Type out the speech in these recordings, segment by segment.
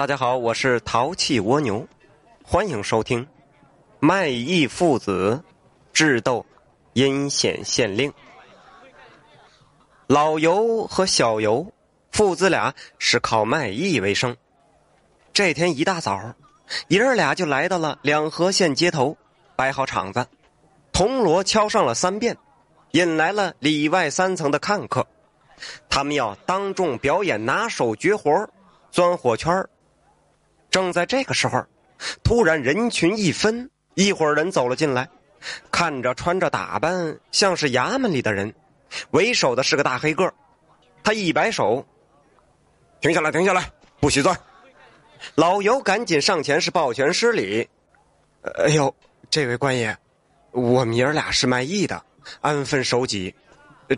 大家好，我是淘气蜗牛，欢迎收听卖艺父子智斗阴险县令。老尤和小尤父子俩是靠卖艺为生。这天一大早，爷儿俩就来到了两河县街头，摆好场子，铜锣敲上了三遍，引来了里外三层的看客。他们要当众表演拿手绝活钻火圈正在这个时候，突然人群一分，一伙人走了进来，看着穿着打扮像是衙门里的人，为首的是个大黑个他一摆手：“停下来，停下来，不许钻！”老尤赶紧上前是抱拳施礼：“哎呦，这位官爷，我们爷儿俩是卖艺的，安分守己，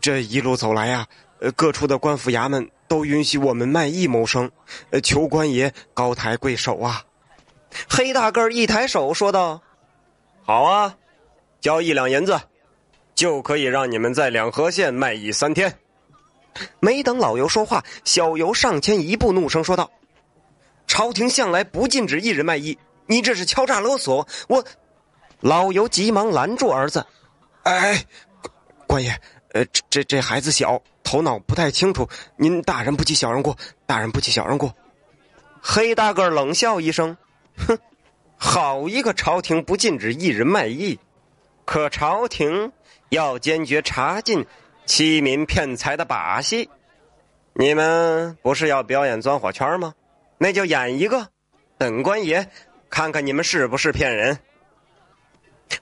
这一路走来呀，各处的官府衙门。”都允许我们卖艺谋生，求官爷高抬贵手啊！黑大个一抬手说道：“好啊，交一两银子，就可以让你们在两河县卖艺三天。”没等老尤说话，小尤上前一步，怒声说道：“朝廷向来不禁止一人卖艺，你这是敲诈勒索！”我老尤急忙拦住儿子：“哎，官爷，呃，这这这孩子小。”头脑不太清楚，您大人不计小人过，大人不计小人过。黑大个冷笑一声，哼，好一个朝廷不禁止一人卖艺，可朝廷要坚决查禁欺民骗财的把戏。你们不是要表演钻火圈吗？那就演一个，本官爷看看你们是不是骗人。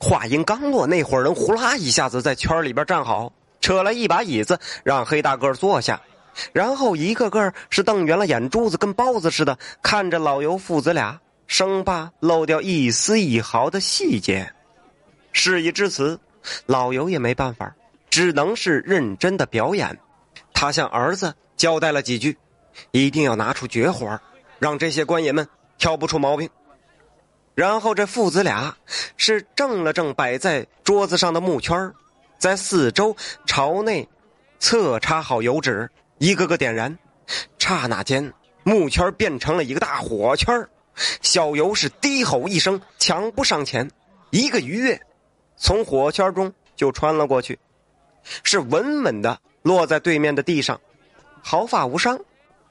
话音刚落，那伙人呼啦一下子在圈里边站好。扯来一把椅子，让黑大个坐下，然后一个个是瞪圆了眼珠子，跟包子似的看着老尤父子俩，生怕漏掉一丝一毫的细节。事已至此，老尤也没办法，只能是认真的表演。他向儿子交代了几句，一定要拿出绝活，让这些官爷们挑不出毛病。然后这父子俩是正了正摆在桌子上的木圈在四周朝内侧插好油纸，一个个点燃。刹那间，木圈变成了一个大火圈小尤是低吼一声，抢步上前，一个鱼跃，从火圈中就穿了过去，是稳稳的落在对面的地上，毫发无伤。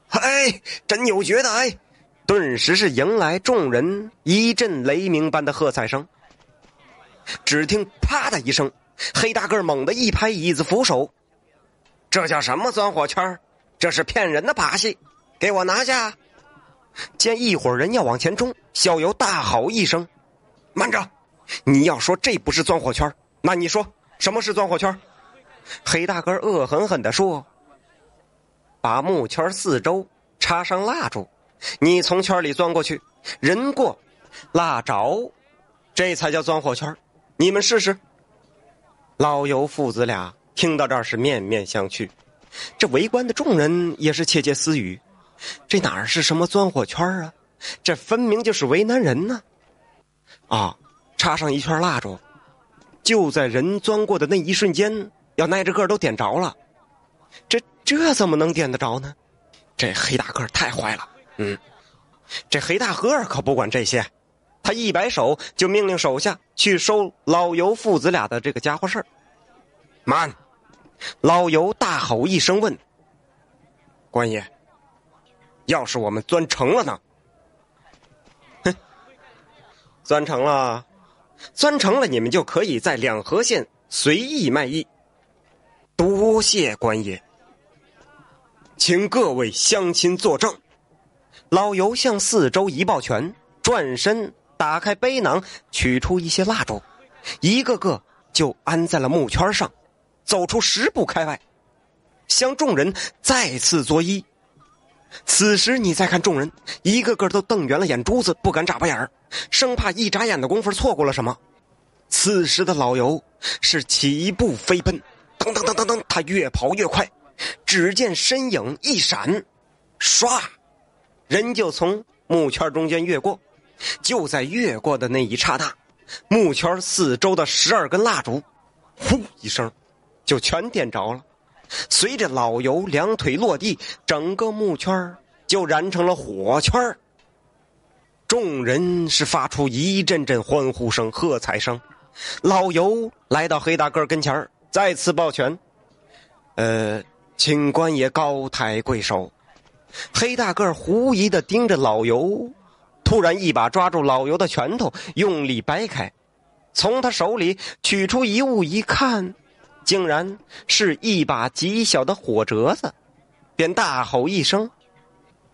哎，真有绝的！哎，顿时是迎来众人一阵雷鸣般的喝彩声。只听“啪”的一声。黑大个猛地一拍椅子扶手，这叫什么钻火圈这是骗人的把戏！给我拿下！见一伙人要往前冲，小尤大吼一声：“慢着！你要说这不是钻火圈那你说什么是钻火圈黑大个恶狠狠地说：“把木圈四周插上蜡烛，你从圈里钻过去，人过，蜡着，这才叫钻火圈你们试试。”老尤父子俩听到这儿是面面相觑，这围观的众人也是窃窃私语：这哪儿是什么钻火圈啊？这分明就是为难人呢！啊，插上一圈蜡烛，就在人钻过的那一瞬间，要挨着个都点着了。这这怎么能点得着呢？这黑大个太坏了。嗯，这黑大个可不管这些。他一摆手，就命令手下去收老尤父子俩的这个家伙事儿。慢！老尤大吼一声问：“官爷，要是我们钻成了呢？”哼，钻成了，钻成了，你们就可以在两河县随意卖艺。多谢官爷，请各位乡亲作证。老尤向四周一抱拳，转身。打开背囊，取出一些蜡烛，一个个就安在了木圈上，走出十步开外，向众人再次作揖。此时你再看众人，一个个都瞪圆了眼珠子，不敢眨巴眼儿，生怕一眨眼的功夫错过了什么。此时的老尤是起步飞奔，噔噔噔噔噔，他越跑越快，只见身影一闪，唰，人就从木圈中间越过。就在越过的那一刹那，木圈四周的十二根蜡烛，呼一声，就全点着了。随着老尤两腿落地，整个木圈就燃成了火圈众人是发出一阵阵欢呼声、喝彩声。老尤来到黑大个跟前再次抱拳：“呃，请官爷高抬贵手。”黑大个狐疑的盯着老尤，突然一把抓住老尤的拳头，用力掰开，从他手里取出一物，一看，竟然是一把极小的火折子，便大吼一声：“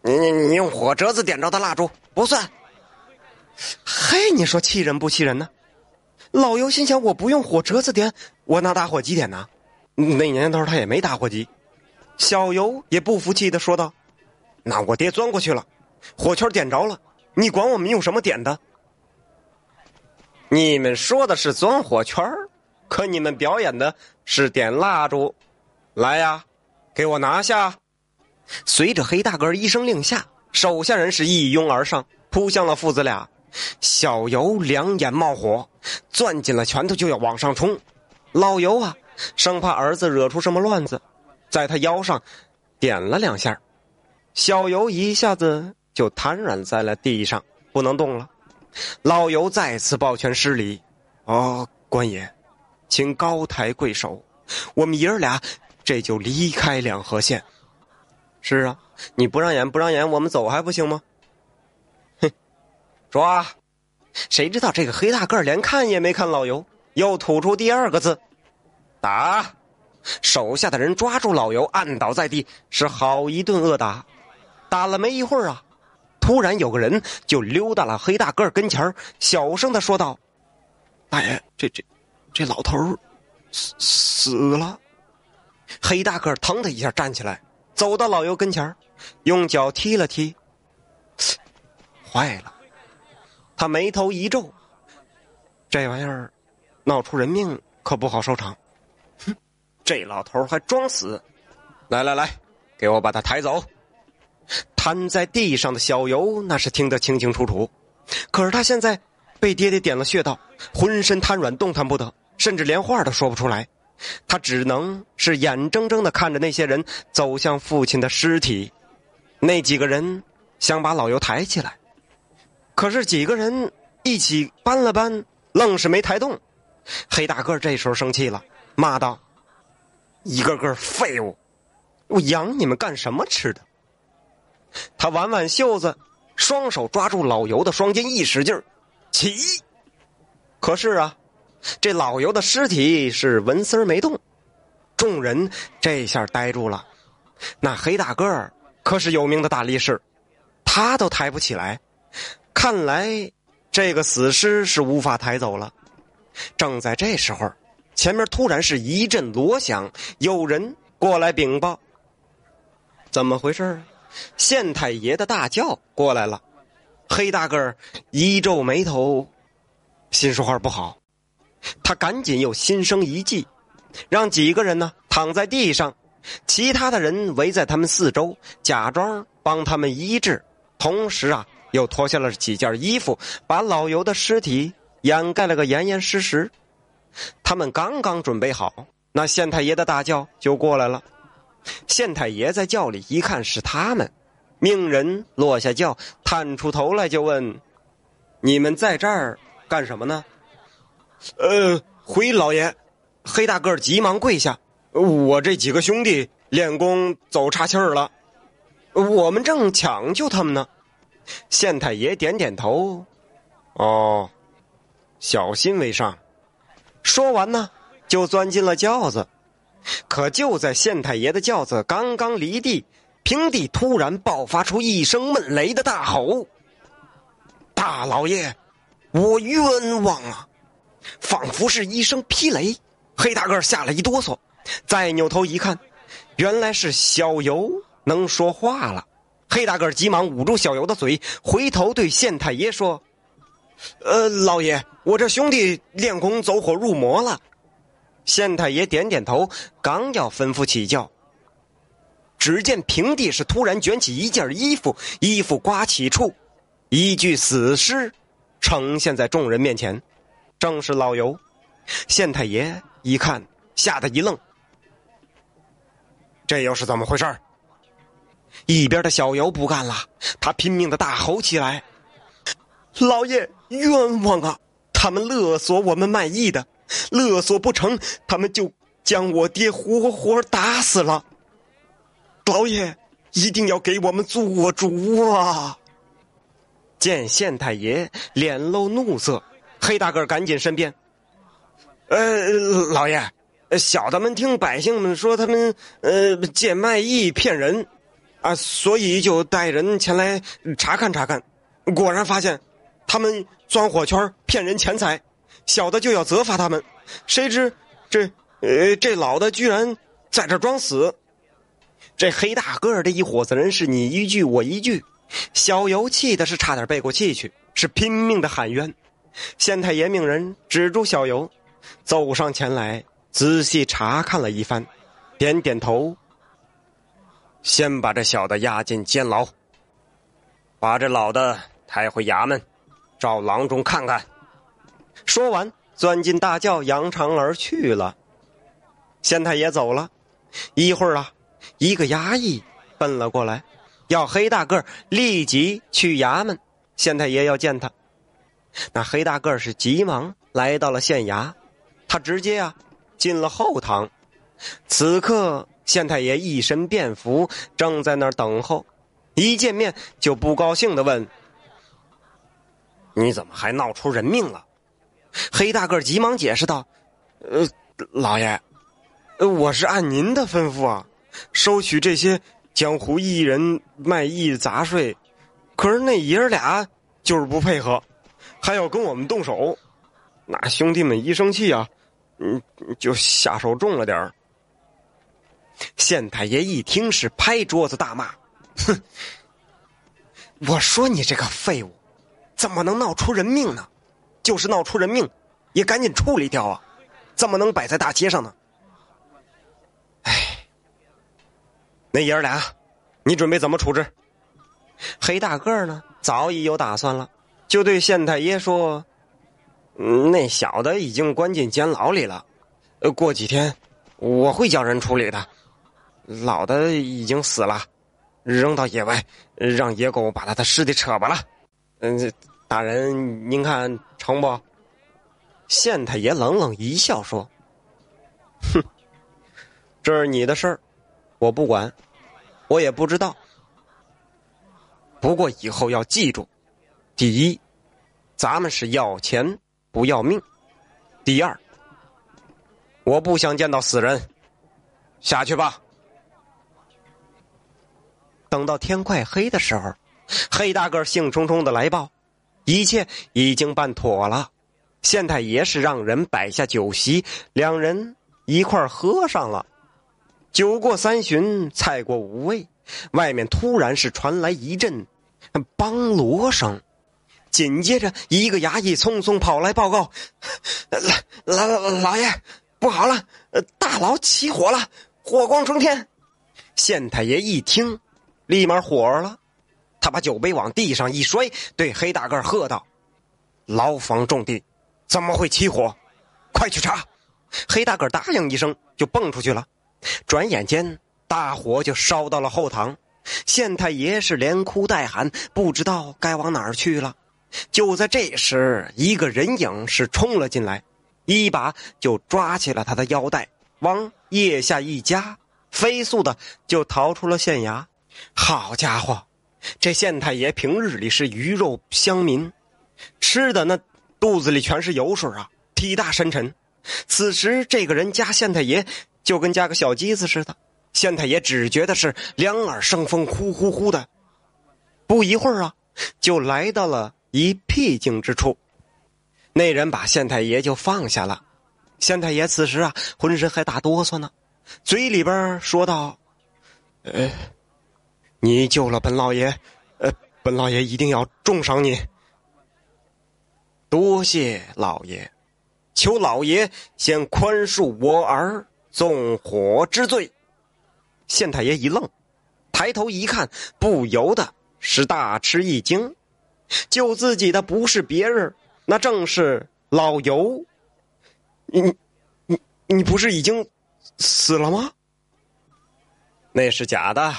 你你你用火折子点着的蜡烛不算！”嘿，你说气人不气人呢？老尤心想：我不用火折子点，我拿打火机点呢？那年头他也没打火机。小尤也不服气的说道。那我爹钻过去了，火圈点着了，你管我们用什么点的？你们说的是钻火圈可你们表演的是点蜡烛。来呀，给我拿下！随着黑大个一声令下，手下人是一拥而上，扑向了父子俩。小尤两眼冒火，攥紧了拳头就要往上冲。老尤啊，生怕儿子惹出什么乱子，在他腰上点了两下。小尤一下子就瘫软在了地上，不能动了。老尤再次抱拳施礼：“哦，官爷，请高抬贵手，我们爷儿俩这就离开两河县。”“是啊，你不让演不让演，我们走还不行吗？”“哼，抓！”谁知道这个黑大个连看也没看老尤，又吐出第二个字：“打！”手下的人抓住老尤，按倒在地，是好一顿恶打。打了没一会儿啊，突然有个人就溜到了黑大个跟前小声的说道：“大爷，这这这老头死死了。”黑大个腾的一下站起来，走到老尤跟前用脚踢了踢。坏了，他眉头一皱，这玩意儿闹出人命可不好收场。哼，这老头还装死！来来来，给我把他抬走。瘫在地上的小尤那是听得清清楚楚，可是他现在被爹爹点了穴道，浑身瘫软，动弹不得，甚至连话都说不出来。他只能是眼睁睁的看着那些人走向父亲的尸体。那几个人想把老尤抬起来，可是几个人一起搬了搬，愣是没抬动。黑大个这时候生气了，骂道：“一个个废物，我养你们干什么吃的？”他挽挽袖子，双手抓住老尤的双肩，一使劲，起。可是啊，这老尤的尸体是纹丝儿没动。众人这下呆住了。那黑大个儿可是有名的大力士，他都抬不起来。看来这个死尸是无法抬走了。正在这时候，前面突然是一阵锣响，有人过来禀报：怎么回事县太爷的大轿过来了，黑大个儿一皱眉头，心说话不好。他赶紧又心生一计，让几个人呢躺在地上，其他的人围在他们四周，假装帮他们医治。同时啊，又脱下了几件衣服，把老尤的尸体掩盖了个严严实实。他们刚刚准备好，那县太爷的大轿就过来了。县太爷在轿里一看是他们，命人落下轿，探出头来就问：“你们在这儿干什么呢？”“呃，回老爷。”黑大个急忙跪下：“我这几个兄弟练功走岔气儿了，我们正抢救他们呢。”县太爷点点头：“哦，小心为上。”说完呢，就钻进了轿子。可就在县太爷的轿子刚刚离地，平地突然爆发出一声闷雷的大吼：“大老爷，我冤枉啊！”仿佛是一声霹雷，黑大个吓了一哆嗦，再扭头一看，原来是小尤能说话了。黑大个急忙捂住小尤的嘴，回头对县太爷说：“呃，老爷，我这兄弟练功走火入魔了。”县太爷点点头，刚要吩咐起轿，只见平地是突然卷起一件衣服，衣服刮起处，一具死尸呈现在众人面前，正是老尤。县太爷一看，吓得一愣，这又是怎么回事一边的小尤不干了，他拼命的大吼起来：“老爷冤枉啊！他们勒索我们卖艺的，勒索不成，他们就将我爹活活打死了。老爷一定要给我们做主啊！见县太爷脸露怒色，黑大个赶紧申辩：“呃，老爷，小的们听百姓们说他们呃借卖艺骗人，啊，所以就带人前来查看查看，果然发现他们钻火圈骗人钱财，小的就要责罚他们，谁知这呃这老的居然在这装死。这黑大个的一伙子人是你一句我一句。”小尤气的是差点背过气去，是拼命的喊冤。县太爷命人止住小尤，走上前来仔细查看了一番，点点头。先把这小的押进监牢，把这老的抬回衙门，找郎中看看。说完，钻进大轿，扬长而去了。县太爷走了一会儿啊，一个衙役奔了过来。要黑大个立即去衙门，县太爷要见他。那黑大个是急忙来到了县衙，他直接啊进了后堂。此刻县太爷一身便服，正在那儿等候。一见面就不高兴的问：“你怎么还闹出人命了？”黑大个急忙解释道：“呃，老爷，我是按您的吩咐啊，收取这些。”江湖艺人卖艺杂税，可是那爷儿俩就是不配合，还要跟我们动手。那兄弟们一生气啊，嗯，就下手重了点儿。县太爷一听是拍桌子大骂：“哼！我说你这个废物，怎么能闹出人命呢？就是闹出人命，也赶紧处理掉啊！怎么能摆在大街上呢？”哎那爷儿俩，你准备怎么处置？黑大个呢，早已有打算了，就对县太爷说：“那小的已经关进监牢里了，过几天我会叫人处理的。老的已经死了，扔到野外，让野狗把他的尸体扯吧了。嗯，大人您看成不？”县太爷冷冷一笑说：“哼，这是你的事儿，我不管。”我也不知道，不过以后要记住：第一，咱们是要钱不要命；第二，我不想见到死人。下去吧。等到天快黑的时候，黑大个兴冲冲的来报，一切已经办妥了。县太爷是让人摆下酒席，两人一块喝上了。酒过三巡，菜过五味，外面突然是传来一阵梆锣声，紧接着一个衙役匆匆跑来报告：“老老老爷，不好了，大牢起火了，火光冲天！”县太爷一听，立马火了，他把酒杯往地上一摔，对黑大个喝道：“牢房重地，怎么会起火？快去查！”黑大个答应一声，就蹦出去了。转眼间，大火就烧到了后堂，县太爷是连哭带喊，不知道该往哪儿去了。就在这时，一个人影是冲了进来，一把就抓起了他的腰带，往腋下一夹，飞速的就逃出了县衙。好家伙，这县太爷平日里是鱼肉乡民，吃的那肚子里全是油水啊，体大深沉。此时这个人加县太爷。就跟加个小鸡子似的，县太爷只觉得是两耳生风，呼呼呼的。不一会儿啊，就来到了一僻静之处。那人把县太爷就放下了。县太爷此时啊，浑身还打哆嗦呢，嘴里边说道：“呃，你救了本老爷，呃，本老爷一定要重赏你。多谢老爷，求老爷先宽恕我儿。”纵火之罪，县太爷一愣，抬头一看，不由得是大吃一惊。救自己的不是别人，那正是老尤。你、你、你不是已经死了吗？那是假的。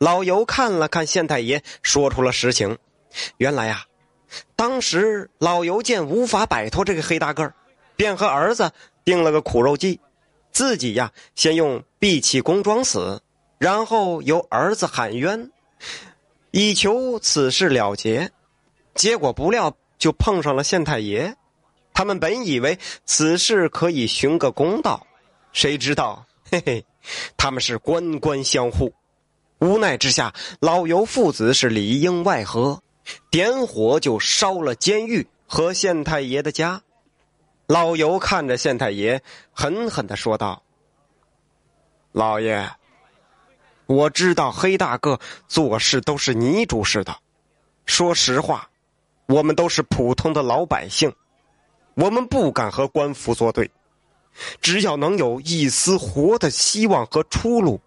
老尤看了看县太爷，说出了实情。原来呀，当时老尤见无法摆脱这个黑大个儿，便和儿子定了个苦肉计，自己呀先用闭气功装死，然后由儿子喊冤，以求此事了结。结果不料就碰上了县太爷，他们本以为此事可以寻个公道，谁知道嘿嘿，他们是官官相护。无奈之下，老尤父子是里应外合，点火就烧了监狱和县太爷的家。老尤看着县太爷，狠狠的说道：“老爷，我知道黑大个做事都是你主事的。说实话，我们都是普通的老百姓，我们不敢和官府作对。只要能有一丝活的希望和出路。”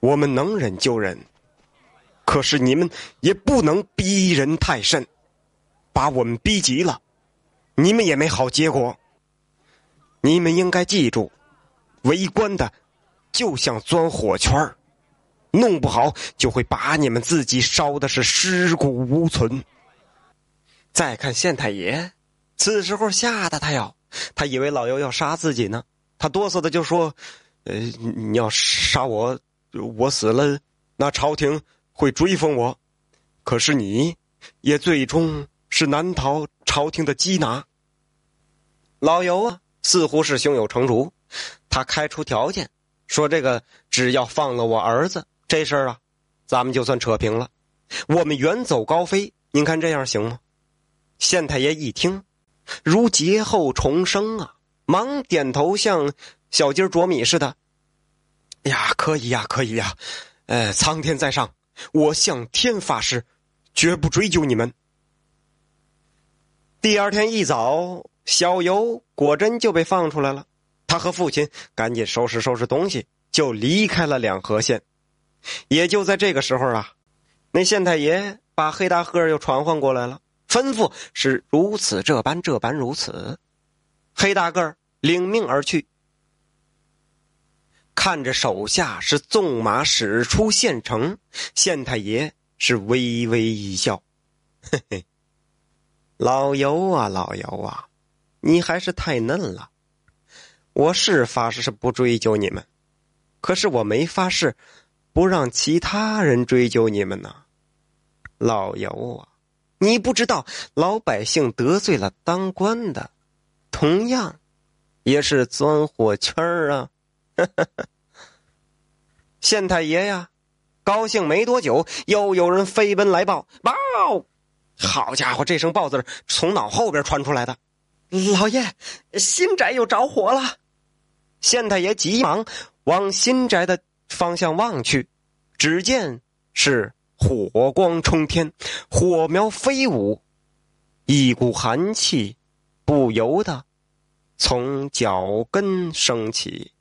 我们能忍就忍，可是你们也不能逼人太甚，把我们逼急了，你们也没好结果。你们应该记住，为官的就像钻火圈弄不好就会把你们自己烧的是尸骨无存。再看县太爷，此时候吓得他要，他以为老尤要杀自己呢，他哆嗦的就说：“呃，你要杀我。”我死了，那朝廷会追封我，可是你，也最终是难逃朝廷的缉拿。老尤啊，似乎是胸有成竹，他开出条件，说这个只要放了我儿子，这事儿啊，咱们就算扯平了，我们远走高飞。您看这样行吗？县太爷一听，如劫后重生啊，忙点头，像小鸡啄米似的。呀，可以呀，可以呀，呃，苍天在上，我向天发誓，绝不追究你们。第二天一早，小尤果真就被放出来了。他和父亲赶紧收拾收拾东西，就离开了两河县。也就在这个时候啊，那县太爷把黑大个又传唤过来了，吩咐是如此这般这般如此。黑大个领命而去。看着手下是纵马驶出县城，县太爷是微微一笑：“嘿嘿，老尤啊，老尤啊，你还是太嫩了。我是发誓是不追究你们，可是我没发誓不让其他人追究你们呢。老尤啊，你不知道老百姓得罪了当官的，同样也是钻火圈儿啊。” 县太爷呀，高兴没多久，又有人飞奔来报：“报！好家伙，这声报字从脑后边传出来的。老爷，新宅又着火了。”县太爷急忙往新宅的方向望去，只见是火光冲天，火苗飞舞，一股寒气不由得从脚跟升起。